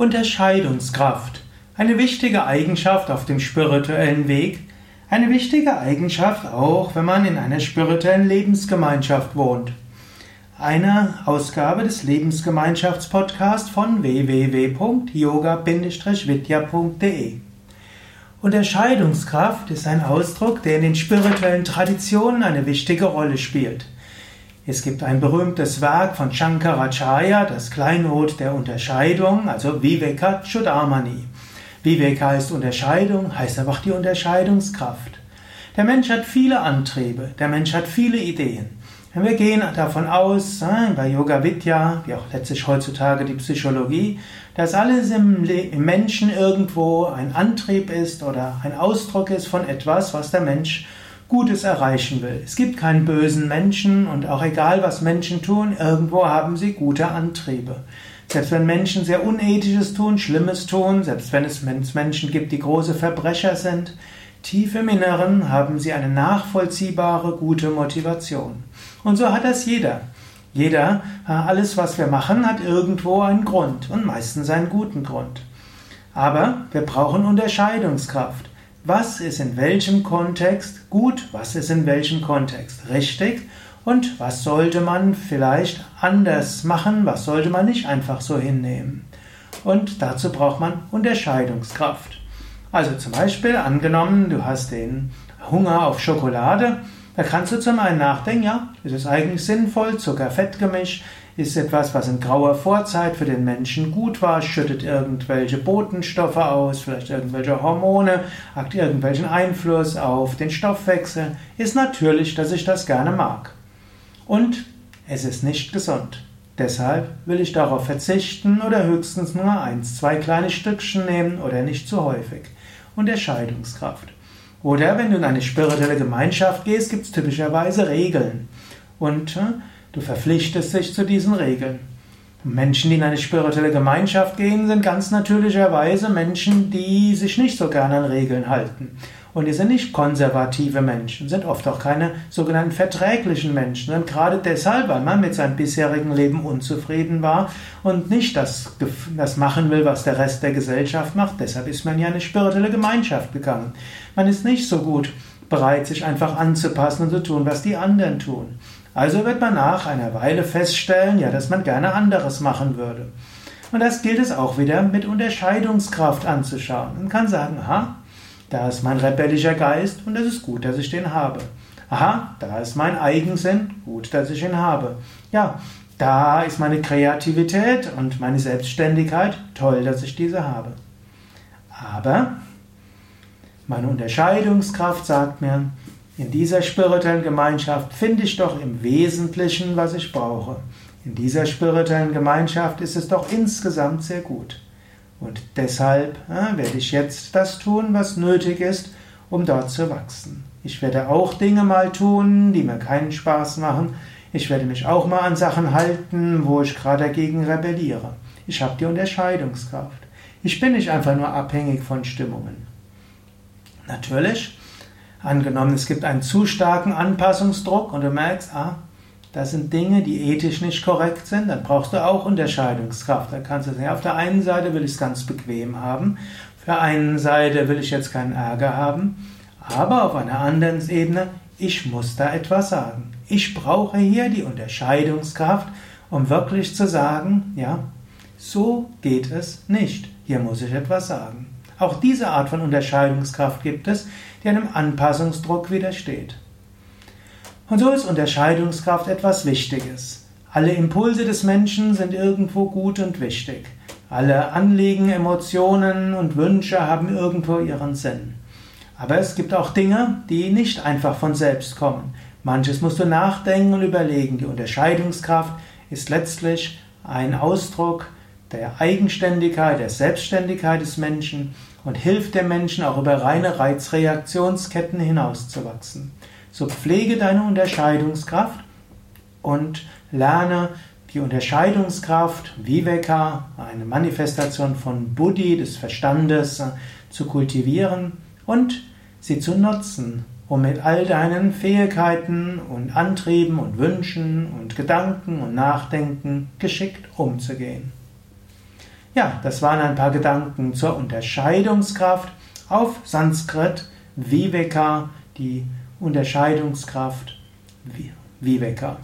Unterscheidungskraft. Eine wichtige Eigenschaft auf dem spirituellen Weg. Eine wichtige Eigenschaft auch, wenn man in einer spirituellen Lebensgemeinschaft wohnt. Eine Ausgabe des Lebensgemeinschaftspodcasts von www.yoga-vidya.de. Unterscheidungskraft ist ein Ausdruck, der in den spirituellen Traditionen eine wichtige Rolle spielt. Es gibt ein berühmtes Werk von Shankaracharya, das Kleinod der Unterscheidung, also Viveka Chudamani. Viveka heißt Unterscheidung, heißt auch die Unterscheidungskraft. Der Mensch hat viele Antriebe, der Mensch hat viele Ideen. Wir gehen davon aus, äh, bei Yoga Vidya, wie auch letztlich heutzutage die Psychologie, dass alles im, Menschen irgendwo ein Antrieb ist oder ein Ausdruck ist von etwas, was der Mensch Gutes erreichen will. Es gibt keinen bösen Menschen und auch egal, was Menschen tun, irgendwo haben sie gute Antriebe. Selbst wenn Menschen sehr Unethisches tun, Schlimmes tun, selbst wenn es Menschen gibt, die große Verbrecher sind, tief im Inneren haben sie eine nachvollziehbare, gute Motivation. Und so hat das jeder. Jeder, alles was wir machen, hat irgendwo einen Grund und meistens einen guten Grund. Aber wir brauchen Unterscheidungskraft. Was ist in welchem Kontext gut, was ist in welchem Kontext richtig und was sollte man vielleicht anders machen, was sollte man nicht einfach so hinnehmen. Und dazu braucht man Unterscheidungskraft. Also zum Beispiel angenommen, du hast den Hunger auf Schokolade, da kannst du zum einen nachdenken, ja, ist es eigentlich sinnvoll, Zucker-Fett-Gemisch, ist etwas, was in grauer Vorzeit für den Menschen gut war, schüttet irgendwelche Botenstoffe aus, vielleicht irgendwelche Hormone, hat irgendwelchen Einfluss auf den Stoffwechsel, ist natürlich, dass ich das gerne mag. Und es ist nicht gesund. Deshalb will ich darauf verzichten oder höchstens nur eins, zwei kleine Stückchen nehmen oder nicht zu häufig. Unterscheidungskraft. Oder wenn du in eine spirituelle Gemeinschaft gehst, gibt es typischerweise Regeln. Und äh, Du verpflichtest dich zu diesen Regeln. Menschen, die in eine spirituelle Gemeinschaft gehen, sind ganz natürlicherweise Menschen, die sich nicht so gerne an Regeln halten. Und die sind nicht konservative Menschen, sind oft auch keine sogenannten verträglichen Menschen. Und gerade deshalb, weil man mit seinem bisherigen Leben unzufrieden war und nicht das, das machen will, was der Rest der Gesellschaft macht, deshalb ist man ja in eine spirituelle Gemeinschaft gegangen. Man ist nicht so gut bereit, sich einfach anzupassen und zu tun, was die anderen tun. Also wird man nach einer Weile feststellen, ja, dass man gerne anderes machen würde. Und das gilt es auch wieder mit Unterscheidungskraft anzuschauen. Man kann sagen, aha, da ist mein rebellischer Geist und es ist gut, dass ich den habe. Aha, da ist mein Eigensinn, gut, dass ich ihn habe. Ja, da ist meine Kreativität und meine Selbstständigkeit, toll, dass ich diese habe. Aber meine Unterscheidungskraft sagt mir, in dieser spirituellen Gemeinschaft finde ich doch im Wesentlichen, was ich brauche. In dieser spirituellen Gemeinschaft ist es doch insgesamt sehr gut. Und deshalb ja, werde ich jetzt das tun, was nötig ist, um dort zu wachsen. Ich werde auch Dinge mal tun, die mir keinen Spaß machen. Ich werde mich auch mal an Sachen halten, wo ich gerade dagegen rebelliere. Ich habe die Unterscheidungskraft. Ich bin nicht einfach nur abhängig von Stimmungen. Natürlich Angenommen, es gibt einen zu starken Anpassungsdruck und du merkst, ah, das sind Dinge, die ethisch nicht korrekt sind, dann brauchst du auch Unterscheidungskraft. Da kannst du sagen, auf der einen Seite will ich es ganz bequem haben, auf der einen Seite will ich jetzt keinen Ärger haben, aber auf einer anderen Ebene, ich muss da etwas sagen. Ich brauche hier die Unterscheidungskraft, um wirklich zu sagen, ja, so geht es nicht. Hier muss ich etwas sagen. Auch diese Art von Unterscheidungskraft gibt es, die einem Anpassungsdruck widersteht. Und so ist Unterscheidungskraft etwas Wichtiges. Alle Impulse des Menschen sind irgendwo gut und wichtig. Alle Anliegen, Emotionen und Wünsche haben irgendwo ihren Sinn. Aber es gibt auch Dinge, die nicht einfach von selbst kommen. Manches musst du nachdenken und überlegen. Die Unterscheidungskraft ist letztlich ein Ausdruck der Eigenständigkeit, der Selbstständigkeit des Menschen und hilft dem Menschen auch über reine Reizreaktionsketten hinauszuwachsen. So pflege deine Unterscheidungskraft und lerne die Unterscheidungskraft Viveka, eine Manifestation von Buddhi, des Verstandes, zu kultivieren und sie zu nutzen, um mit all deinen Fähigkeiten und Antrieben und Wünschen und Gedanken und Nachdenken geschickt umzugehen. Ja, das waren ein paar Gedanken zur Unterscheidungskraft auf Sanskrit Viveka, die Unterscheidungskraft Viveka.